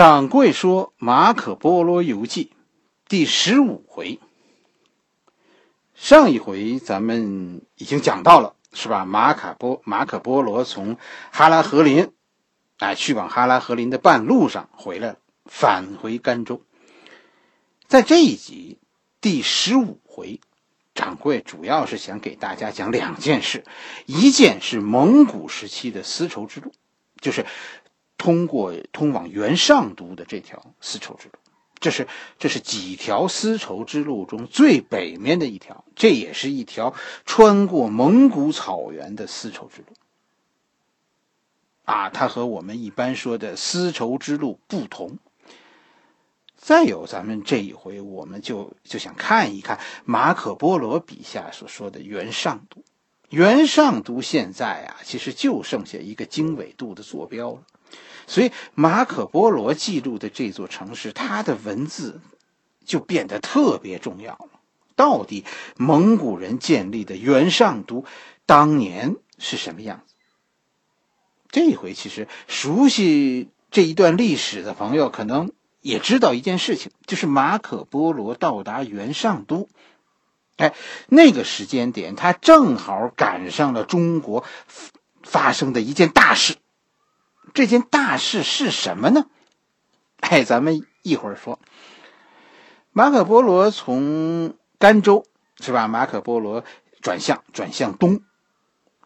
掌柜说《马可·波罗游记》第十五回。上一回咱们已经讲到了，是吧？马可波马可波罗从哈拉河林，哎，去往哈拉河林的半路上回来了，返回甘州。在这一集第十五回，掌柜主要是想给大家讲两件事，一件是蒙古时期的丝绸之路，就是。通过通往元上都的这条丝绸之路，这是这是几条丝绸之路中最北面的一条，这也是一条穿过蒙古草原的丝绸之路。啊，它和我们一般说的丝绸之路不同。再有，咱们这一回我们就就想看一看马可波罗笔下所说的元上都。元上都现在啊，其实就剩下一个经纬度的坐标了。所以，马可·波罗记录的这座城市，它的文字就变得特别重要了。到底蒙古人建立的元上都当年是什么样子？这一回，其实熟悉这一段历史的朋友，可能也知道一件事情，就是马可·波罗到达元上都，哎，那个时间点，他正好赶上了中国发生的一件大事。这件大事是什么呢？哎，咱们一会儿说。马可波罗从甘州是吧？马可波罗转向转向东，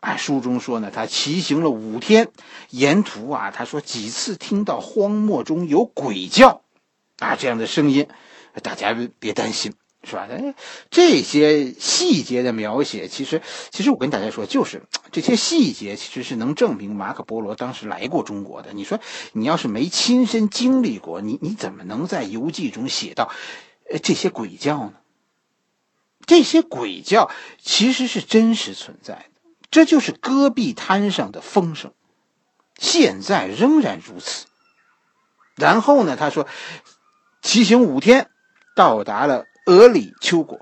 哎，书中说呢，他骑行了五天，沿途啊，他说几次听到荒漠中有鬼叫啊这样的声音，大家别担心。是吧？哎，这些细节的描写，其实，其实我跟大家说，就是这些细节，其实是能证明马可波罗当时来过中国的。你说，你要是没亲身经历过，你你怎么能在游记中写到，呃，这些鬼叫呢？这些鬼叫其实是真实存在的，这就是戈壁滩上的风声，现在仍然如此。然后呢，他说，骑行五天，到达了。俄里丘国，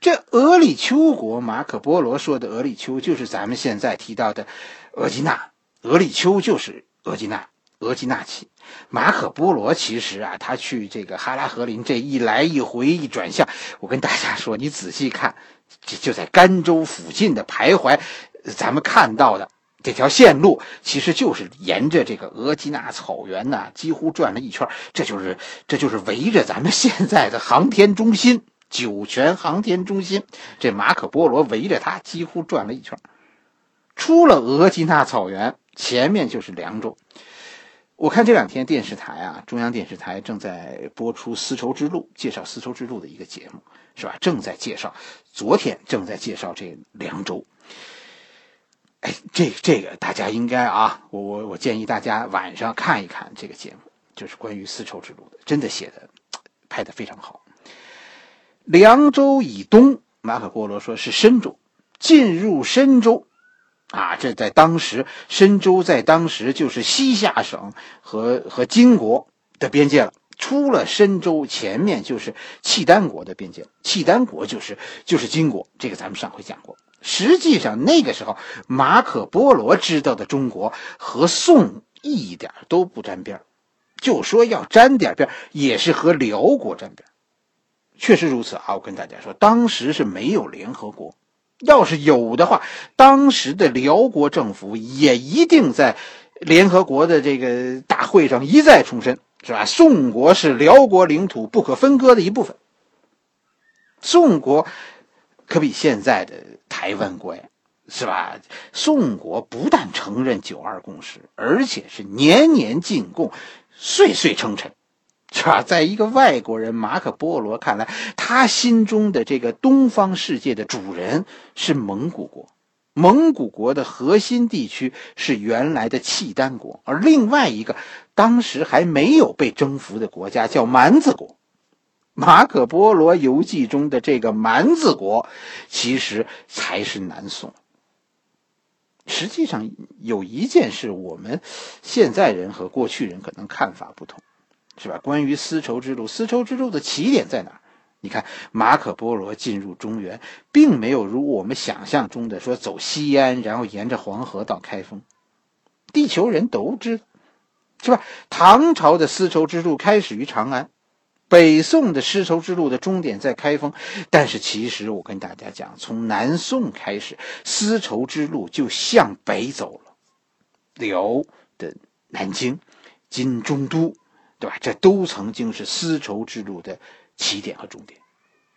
这俄里丘国，马可波罗说的俄里丘，就是咱们现在提到的额济纳。俄里丘就是额济纳，额济纳旗。马可波罗其实啊，他去这个哈拉河林这一来一回一转向，我跟大家说，你仔细看，就就在甘州附近的徘徊，咱们看到的。这条线路其实就是沿着这个额济纳草原呐，几乎转了一圈。这就是，这就是围着咱们现在的航天中心——酒泉航天中心。这马可波罗围着它几乎转了一圈。出了额济纳草原，前面就是凉州。我看这两天电视台啊，中央电视台正在播出丝绸之路，介绍丝绸之路的一个节目，是吧？正在介绍，昨天正在介绍这凉州。哎，这这个大家应该啊，我我我建议大家晚上看一看这个节目，就是关于丝绸之路的，真的写的拍的非常好。凉州以东，马可波罗说是深州，进入深州，啊，这在当时深州在当时就是西夏省和和金国的边界了。出了深州，前面就是契丹国的边界，契丹国就是就是金国，这个咱们上回讲过。实际上，那个时候马可波罗知道的中国和宋一点都不沾边就说要沾点边也是和辽国沾边确实如此啊！我跟大家说，当时是没有联合国，要是有的话，当时的辽国政府也一定在联合国的这个大会上一再重申，是吧？宋国是辽国领土不可分割的一部分。宋国可比现在的。台湾国，是吧？宋国不但承认九二共识，而且是年年进贡，岁岁称臣，是吧？在一个外国人马可波罗看来，他心中的这个东方世界的主人是蒙古国，蒙古国的核心地区是原来的契丹国，而另外一个当时还没有被征服的国家叫蛮子国。马可波罗游记中的这个蛮子国，其实才是南宋。实际上有一件事，我们现在人和过去人可能看法不同，是吧？关于丝绸之路，丝绸之路的起点在哪？你看，马可波罗进入中原，并没有如我们想象中的说走西安，然后沿着黄河到开封。地球人都知道，是吧？唐朝的丝绸之路开始于长安，北宋的丝绸之路的终点在开封。但是其实我跟大家讲，从南宋开始，丝绸之路就向北走了。辽的南京、金中都，对吧？这都曾经是丝绸之路的起点和终点。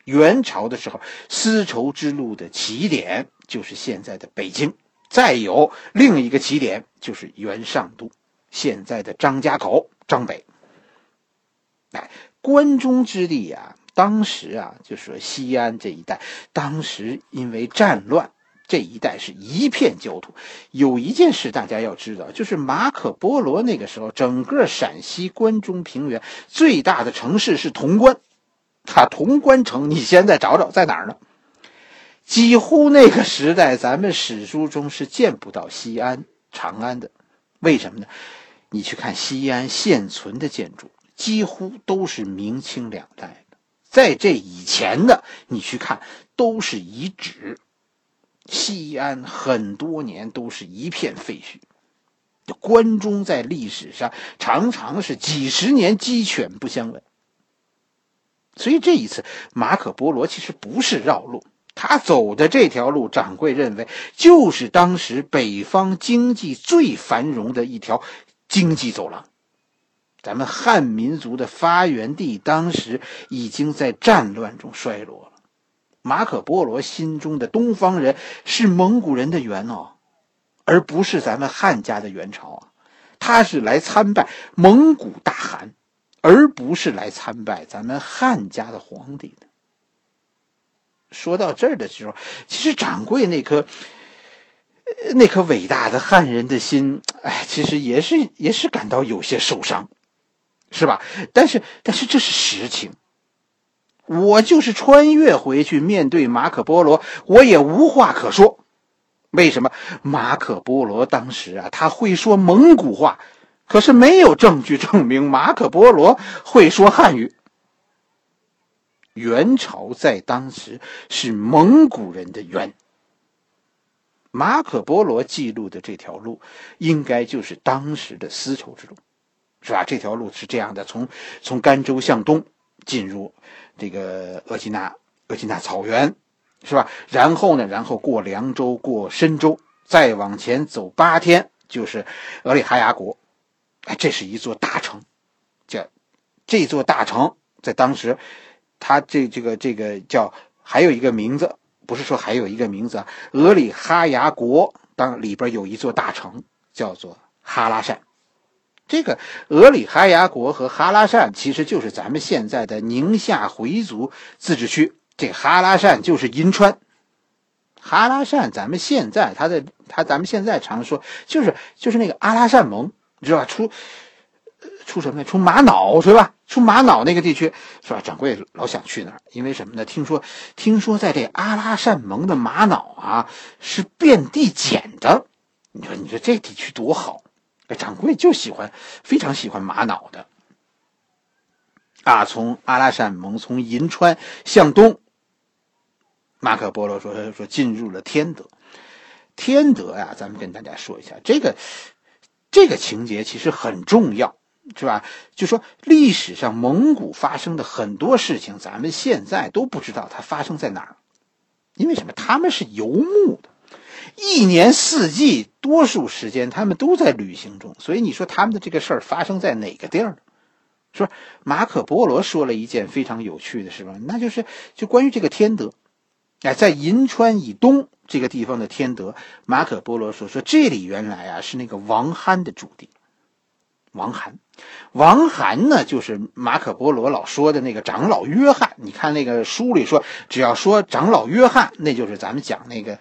元朝的时候，丝绸之路的起点就是现在的北京，再有另一个起点就是元上都。现在的张家口、张北，哎，关中之地呀，当时啊，就说西安这一带，当时因为战乱，这一带是一片焦土。有一件事大家要知道，就是马可·波罗那个时候，整个陕西关中平原最大的城市是潼关，他潼关城，你现在找找在哪儿呢？几乎那个时代，咱们史书中是见不到西安、长安的，为什么呢？你去看西安现存的建筑，几乎都是明清两代的。在这以前的，你去看都是遗址。西安很多年都是一片废墟。关中在历史上常常是几十年鸡犬不相闻。所以这一次，马可·波罗其实不是绕路，他走的这条路，掌柜认为就是当时北方经济最繁荣的一条。经济走廊，咱们汉民族的发源地，当时已经在战乱中衰落了。马可·波罗心中的东方人是蒙古人的元哦，而不是咱们汉家的元朝啊。他是来参拜蒙古大汗，而不是来参拜咱们汉家的皇帝的。说到这儿的时候，其实掌柜那颗。那颗伟大的汉人的心，哎，其实也是也是感到有些受伤，是吧？但是但是这是实情。我就是穿越回去面对马可波罗，我也无话可说。为什么？马可波罗当时啊，他会说蒙古话，可是没有证据证明马可波罗会说汉语。元朝在当时是蒙古人的元。马可·波罗记录的这条路，应该就是当时的丝绸之路，是吧？这条路是这样的：从从甘州向东进入这个额济纳额济纳草原，是吧？然后呢，然后过凉州，过深州，再往前走八天就是俄里哈牙国。哎，这是一座大城，叫这座大城在当时，它这这个这个叫还有一个名字。不是说还有一个名字啊，俄里哈牙国当里边有一座大城叫做哈拉善，这个俄里哈牙国和哈拉善其实就是咱们现在的宁夏回族自治区，这哈拉善就是银川，哈拉善咱们现在他的他咱们现在常说就是就是那个阿拉善盟，你知道吧？出。出什么呢？出玛瑙是吧？出玛瑙那个地区是吧？掌柜老想去那儿，因为什么呢？听说，听说在这阿拉善盟的玛瑙啊是遍地捡的。你说，你说这地区多好？掌柜就喜欢，非常喜欢玛瑙的。啊，从阿拉善盟，从银川向东，马可波罗说说进入了天德。天德呀，咱们跟大家说一下，这个这个情节其实很重要。是吧？就说历史上蒙古发生的很多事情，咱们现在都不知道它发生在哪儿，因为什么？他们是游牧的，一年四季，多数时间他们都在旅行中，所以你说他们的这个事儿发生在哪个地儿呢？是？马可波罗说了一件非常有趣的事吧？那就是就关于这个天德，哎，在银川以东这个地方的天德，马可波罗说说这里原来啊是那个王憨的驻地。王憨，王涵呢，就是马可波罗老说的那个长老约翰。你看那个书里说，只要说长老约翰，那就是咱们讲那个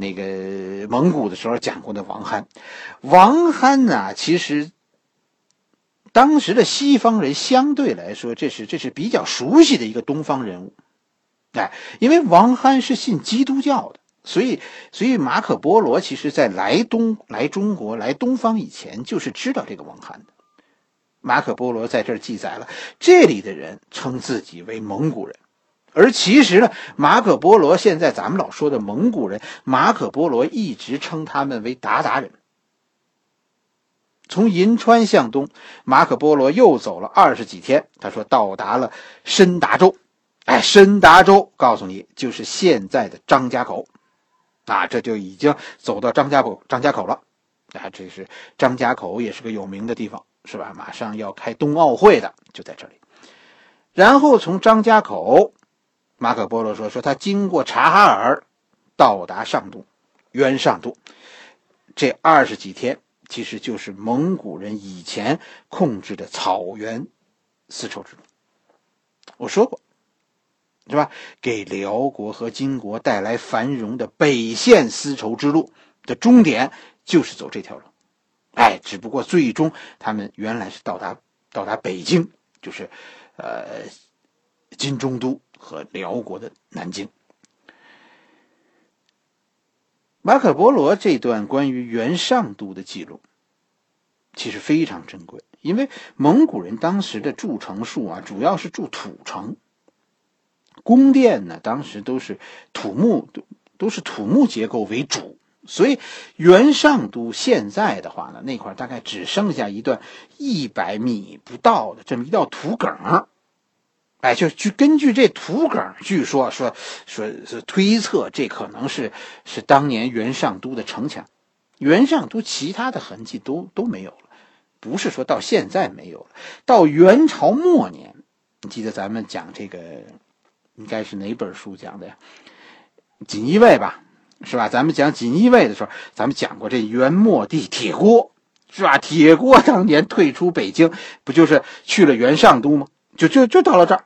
那个蒙古的时候讲过的王憨。王憨呢，其实当时的西方人相对来说，这是这是比较熟悉的一个东方人物。哎，因为王憨是信基督教的。所以，所以马可波罗其实在来东来中国来东方以前，就是知道这个王罕的。马可波罗在这儿记载了，这里的人称自己为蒙古人，而其实呢，马可波罗现在咱们老说的蒙古人，马可波罗一直称他们为鞑靼人。从银川向东，马可波罗又走了二十几天。他说到达了深达州，哎，深达州，告诉你就是现在的张家口，啊，这就已经走到张家口，张家口了。啊，这是张家口，也是个有名的地方，是吧？马上要开冬奥会的，就在这里。然后从张家口，马可波罗说说他经过察哈尔，到达上都，元上都。这二十几天。其实就是蒙古人以前控制的草原丝绸之路。我说过，是吧？给辽国和金国带来繁荣的北线丝绸之路的终点就是走这条路。哎，只不过最终他们原来是到达到达北京，就是呃金中都和辽国的南京。马可波罗这段关于元上都的记录，其实非常珍贵，因为蒙古人当时的筑城术啊，主要是筑土城。宫殿呢，当时都是土木，都都是土木结构为主，所以元上都现在的话呢，那块大概只剩下一段一百米不到的这么一道土埂。哎，就据根据这土埂，据说说说是推测，这可能是是当年元上都的城墙。元上都其他的痕迹都都没有了，不是说到现在没有了。到元朝末年，你记得咱们讲这个，应该是哪本书讲的呀？锦衣卫吧，是吧？咱们讲锦衣卫的时候，咱们讲过这元末帝铁锅，是吧？铁锅当年退出北京，不就是去了元上都吗？就就就到了这儿。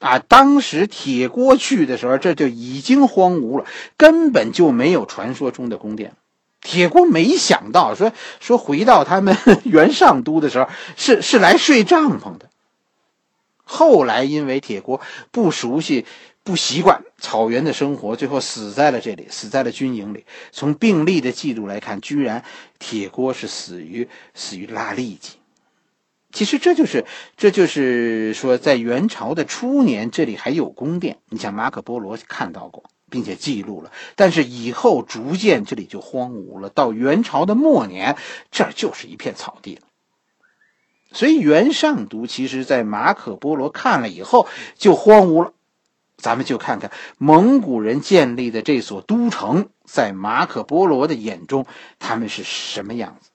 啊，当时铁锅去的时候，这就已经荒芜了，根本就没有传说中的宫殿。铁锅没想到说说回到他们 原上都的时候，是是来睡帐篷的。后来因为铁锅不熟悉、不习惯草原的生活，最后死在了这里，死在了军营里。从病历的记录来看，居然铁锅是死于死于拉痢疾。其实这就是，这就是说，在元朝的初年，这里还有宫殿。你像马可波罗看到过，并且记录了。但是以后逐渐这里就荒芜了。到元朝的末年，这儿就是一片草地了。所以元上都其实，在马可波罗看了以后就荒芜了。咱们就看看蒙古人建立的这所都城，在马可波罗的眼中，他们是什么样子。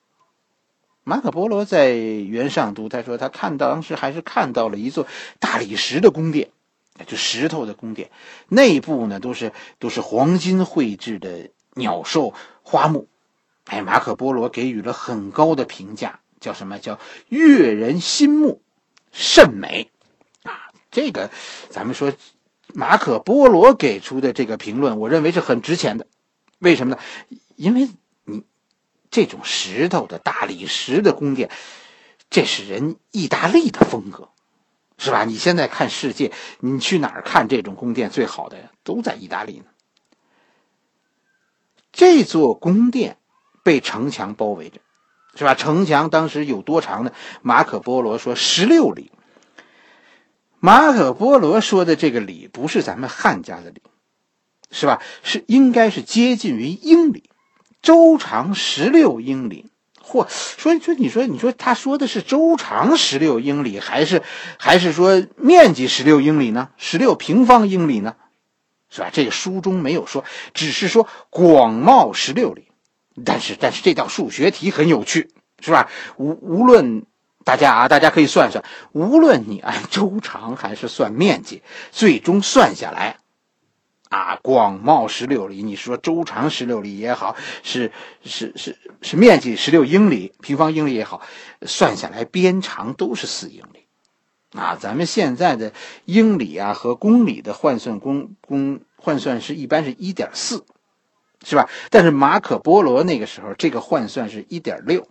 马可波罗在元上都，他说他看到当时还是看到了一座大理石的宫殿，就石头的宫殿，内部呢都是都是黄金绘制的鸟兽花木，哎，马可波罗给予了很高的评价，叫什么叫悦人心目，甚美，啊，这个咱们说马可波罗给出的这个评论，我认为是很值钱的，为什么呢？因为。这种石头的大理石的宫殿，这是人意大利的风格，是吧？你现在看世界，你去哪儿看这种宫殿最好的呀？都在意大利呢。这座宫殿被城墙包围着，是吧？城墙当时有多长呢？马可波罗说十六里。马可波罗说的这个里不是咱们汉家的里，是吧？是应该是接近于英里。周长十六英里，嚯！说说，你说，你说，他说的是周长十六英里，还是还是说面积十六英里呢？十六平方英里呢？是吧？这个书中没有说，只是说广袤十六里。但是，但是这道数学题很有趣，是吧？无无论大家啊，大家可以算算，无论你按周长还是算面积，最终算下来。啊，广袤十六里，你说周长十六里也好，是是是是面积十六英里平方英里也好，算下来边长都是四英里。啊，咱们现在的英里啊和公里的换算公公换算是一般是一点四，是吧？但是马可波罗那个时候这个换算是一点六，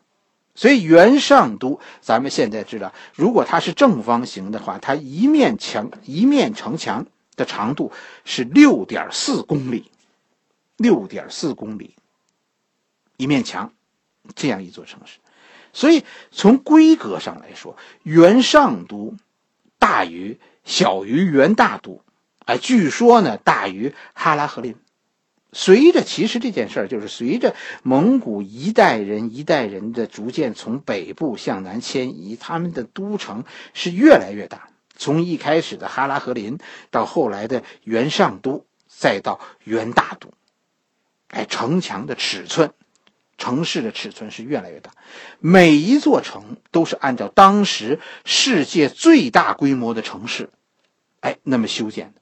所以元上都咱们现在知道，如果它是正方形的话，它一面墙一面城墙。的长度是六点四公里，六点四公里，一面墙，这样一座城市，所以从规格上来说，元上都大于小于元大都，哎，据说呢大于哈拉和林，随着其实这件事儿，就是随着蒙古一代人一代人的逐渐从北部向南迁移，他们的都城是越来越大。从一开始的哈拉和林，到后来的元上都，再到元大都，哎，城墙的尺寸，城市的尺寸是越来越大。每一座城都是按照当时世界最大规模的城市，哎，那么修建的。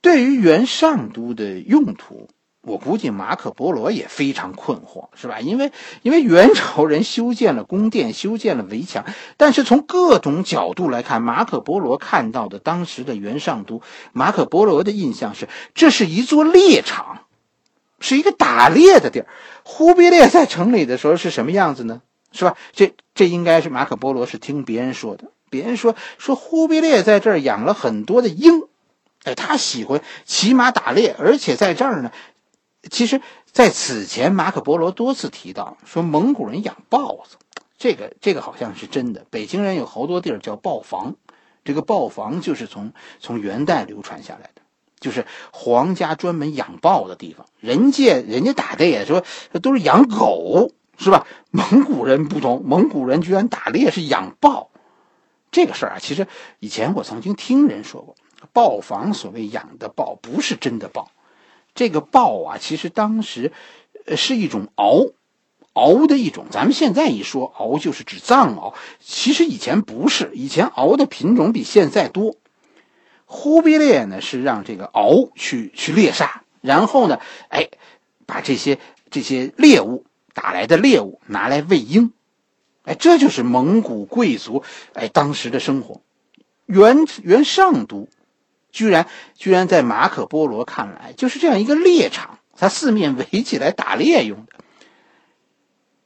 对于元上都的用途，我估计马可波罗也非常困惑，是吧？因为因为元朝人修建了宫殿，修建了围墙，但是从各种角度来看，马可波罗看到的当时的元上都，马可波罗的印象是，这是一座猎场，是一个打猎的地儿。忽必烈在城里的时候是什么样子呢？是吧？这这应该是马可波罗是听别人说的，别人说说忽必烈在这儿养了很多的鹰。哎，他喜欢骑马打猎，而且在这儿呢。其实，在此前，马可波罗多次提到说蒙古人养豹子，这个这个好像是真的。北京人有好多地儿叫豹房，这个豹房就是从从元代流传下来的，就是皇家专门养豹的地方。人家人家打猎说都是养狗，是吧？蒙古人不同，蒙古人居然打猎是养豹，这个事儿啊，其实以前我曾经听人说过。豹房所谓养的豹不是真的豹，这个豹啊，其实当时，呃，是一种獒，獒的一种。咱们现在一说獒，就是指藏獒，其实以前不是，以前獒的品种比现在多。忽必烈呢是让这个獒去去猎杀，然后呢，哎，把这些这些猎物打来的猎物拿来喂鹰，哎，这就是蒙古贵族哎当时的生活。元元上都。居然，居然在马可波罗看来，就是这样一个猎场，他四面围起来打猎用的。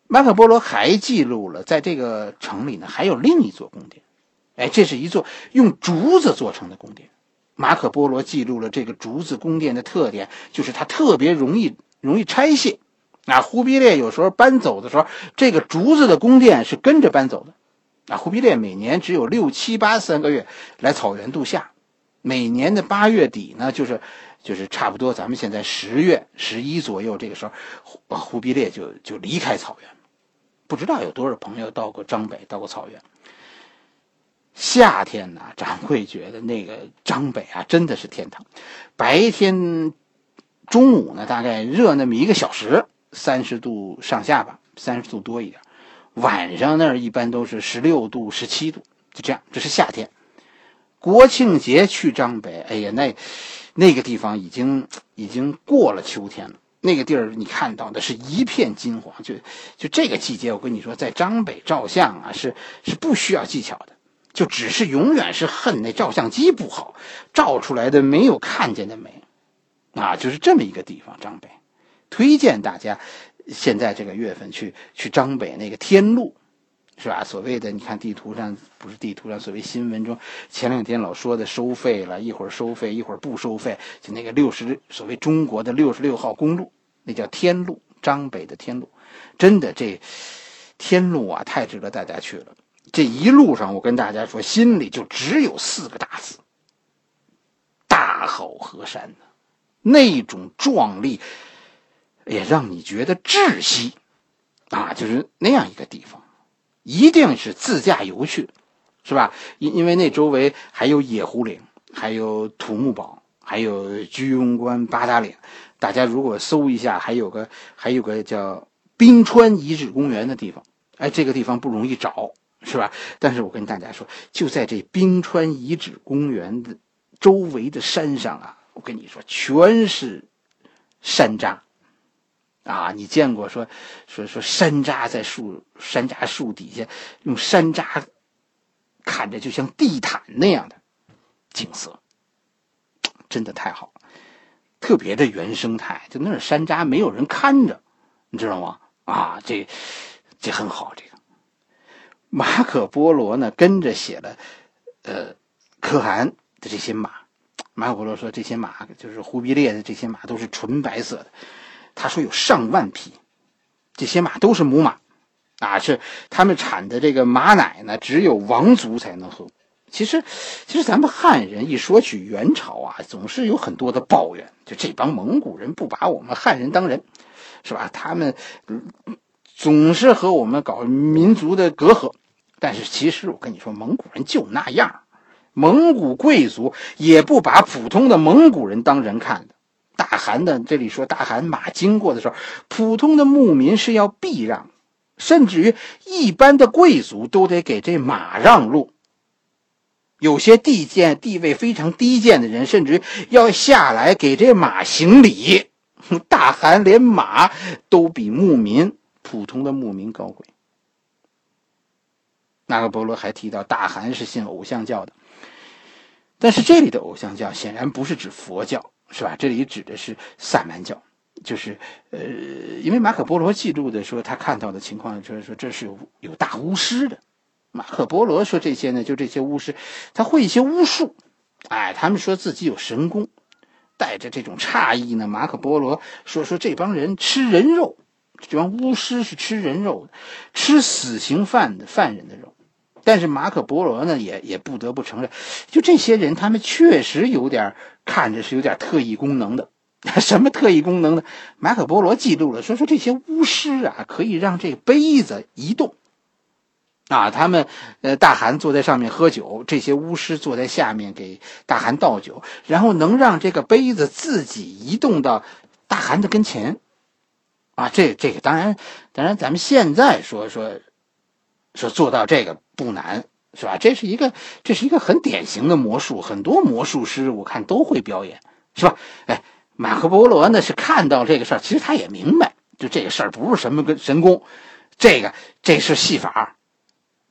马可波罗还记录了，在这个城里呢，还有另一座宫殿，哎，这是一座用竹子做成的宫殿。马可波罗记录了这个竹子宫殿的特点，就是它特别容易容易拆卸。啊，忽必烈有时候搬走的时候，这个竹子的宫殿是跟着搬走的。啊，忽必烈每年只有六七八三个月来草原度夏。每年的八月底呢，就是就是差不多咱们现在十月十一左右这个时候，忽忽必烈就就离开草原。不知道有多少朋友到过张北，到过草原。夏天呢，掌柜觉得那个张北啊，真的是天堂。白天中午呢，大概热那么一个小时，三十度上下吧，三十度多一点。晚上那儿一般都是十六度、十七度，就这样。这是夏天。国庆节去张北，哎呀，那那个地方已经已经过了秋天了。那个地儿你看到的是一片金黄，就就这个季节，我跟你说，在张北照相啊，是是不需要技巧的，就只是永远是恨那照相机不好，照出来的没有看见的美，啊，就是这么一个地方。张北，推荐大家现在这个月份去去张北那个天路。是吧？所谓的你看地图上不是地图上，所谓新闻中前两天老说的收费了，一会儿收费，一会儿不收费，就那个六十所谓中国的六十六号公路，那叫天路，张北的天路，真的这天路啊，太值得大家去了。这一路上，我跟大家说，心里就只有四个大字：大好河山呢，那种壮丽，也让你觉得窒息啊，就是那样一个地方。一定是自驾游去，是吧？因因为那周围还有野狐岭，还有土木堡，还有居庸关八达岭。大家如果搜一下，还有个还有个叫冰川遗址公园的地方。哎，这个地方不容易找，是吧？但是我跟大家说，就在这冰川遗址公园的周围的山上啊，我跟你说，全是山楂。啊，你见过说说说山楂在树山楂树底下用山楂看着就像地毯那样的景色，真的太好了，特别的原生态。就那儿山楂没有人看着，你知道吗？啊，这这很好。这个马可波罗呢，跟着写了呃可汗的这些马。马可波罗说，这些马就是忽必烈的这些马都是纯白色的。他说有上万匹，这些马都是母马，啊，是他们产的这个马奶呢，只有王族才能喝，其实，其实咱们汉人一说起元朝啊，总是有很多的抱怨，就这帮蒙古人不把我们汉人当人，是吧？他们总是和我们搞民族的隔阂。但是，其实我跟你说，蒙古人就那样，蒙古贵族也不把普通的蒙古人当人看的。大汗的这里说，大汗马经过的时候，普通的牧民是要避让，甚至于一般的贵族都得给这马让路。有些地贱、地位非常低贱的人，甚至要下来给这马行礼。大汗连马都比牧民、普通的牧民高贵。那个波罗还提到，大汗是信偶像教的，但是这里的偶像教显然不是指佛教，是吧？这里指的是萨满教，就是呃，因为马可波罗记录的说，他看到的情况就是说，这是有有大巫师的。马可波罗说这些呢，就这些巫师，他会一些巫术，哎，他们说自己有神功，带着这种诧异呢。马可波罗说说这帮人吃人肉，这帮巫师是吃人肉的，吃死刑犯的犯人的肉。但是马可波罗呢，也也不得不承认，就这些人，他们确实有点看着是有点特异功能的。什么特异功能呢？马可波罗记录了，说说这些巫师啊，可以让这杯子移动。啊，他们，呃，大汗坐在上面喝酒，这些巫师坐在下面给大汗倒酒，然后能让这个杯子自己移动到大汗的跟前。啊，这这个当然，当然，咱们现在说说说做到这个不难，是吧？这是一个这是一个很典型的魔术，很多魔术师我看都会表演，是吧？哎，马可波罗呢是看到这个事儿，其实他也明白，就这个事儿不是什么个神功，这个这是戏法。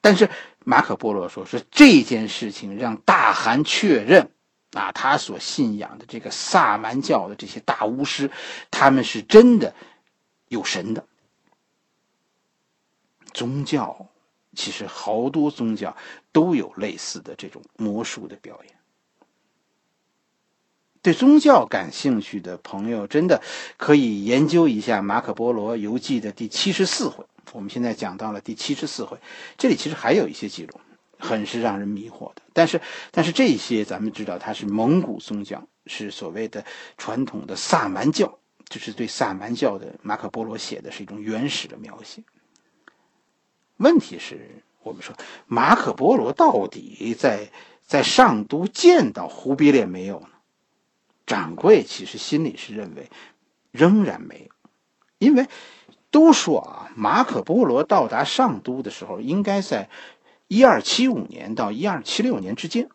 但是马可波罗说，说这件事情让大汗确认，啊，他所信仰的这个萨满教的这些大巫师，他们是真的有神的。宗教其实好多宗教都有类似的这种魔术的表演。对宗教感兴趣的朋友，真的可以研究一下《马可波罗游记》的第七十四回。我们现在讲到了第七十四回，这里其实还有一些记录，很是让人迷惑的。但是，但是这些咱们知道，它是蒙古宗教，是所谓的传统的萨满教，就是对萨满教的马可波罗写的是一种原始的描写。问题是，我们说马可波罗到底在在上都见到忽必烈没有呢？掌柜其实心里是认为仍然没有，因为。都说啊，马可波罗到达上都的时候，应该在一二七五年到一二七六年之间，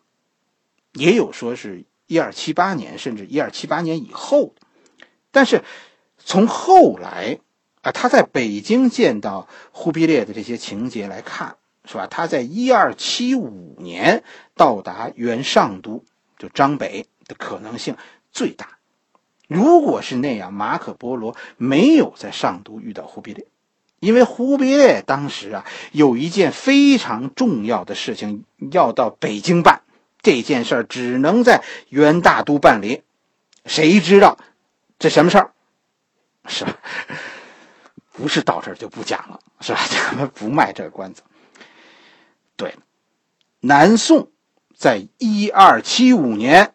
也有说是一二七八年，甚至一二七八年以后。但是从后来啊，他在北京见到忽必烈的这些情节来看，是吧？他在一二七五年到达原上都，就张北的可能性最大。如果是那样，马可波罗没有在上都遇到忽必烈，因为忽必烈当时啊有一件非常重要的事情要到北京办，这件事儿只能在元大都办理。谁知道这什么事儿？是吧？不是到这儿就不讲了，是吧？咱们不卖这个关子。对，南宋在一二七五年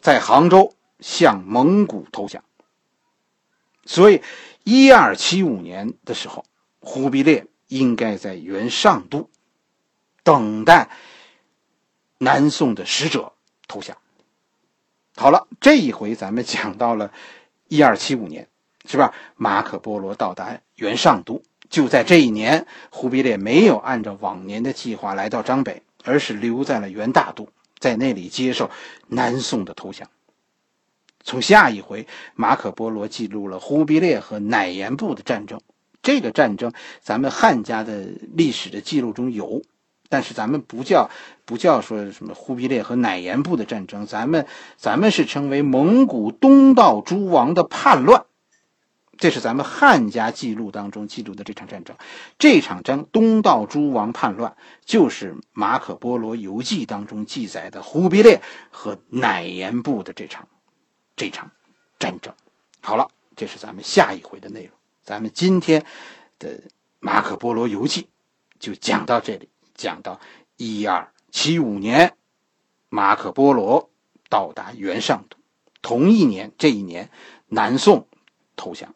在杭州。向蒙古投降，所以一二七五年的时候，忽必烈应该在元上都等待南宋的使者投降。好了，这一回咱们讲到了一二七五年，是吧？马可波罗到达元上都，就在这一年，忽必烈没有按照往年的计划来到张北，而是留在了元大都，在那里接受南宋的投降。从下一回，马可波罗记录了忽必烈和乃颜部的战争。这个战争，咱们汉家的历史的记录中有，但是咱们不叫不叫说什么忽必烈和乃颜部的战争，咱们咱们是称为蒙古东道诸王的叛乱。这是咱们汉家记录当中记录的这场战争。这场争东道诸王叛乱，就是马可波罗游记当中记载的忽必烈和乃颜部的这场。这场战争，好了，这是咱们下一回的内容。咱们今天的《马可波罗游记》就讲到这里，讲到一二七五年马可波罗到达元上都。同一年，这一年，南宋投降。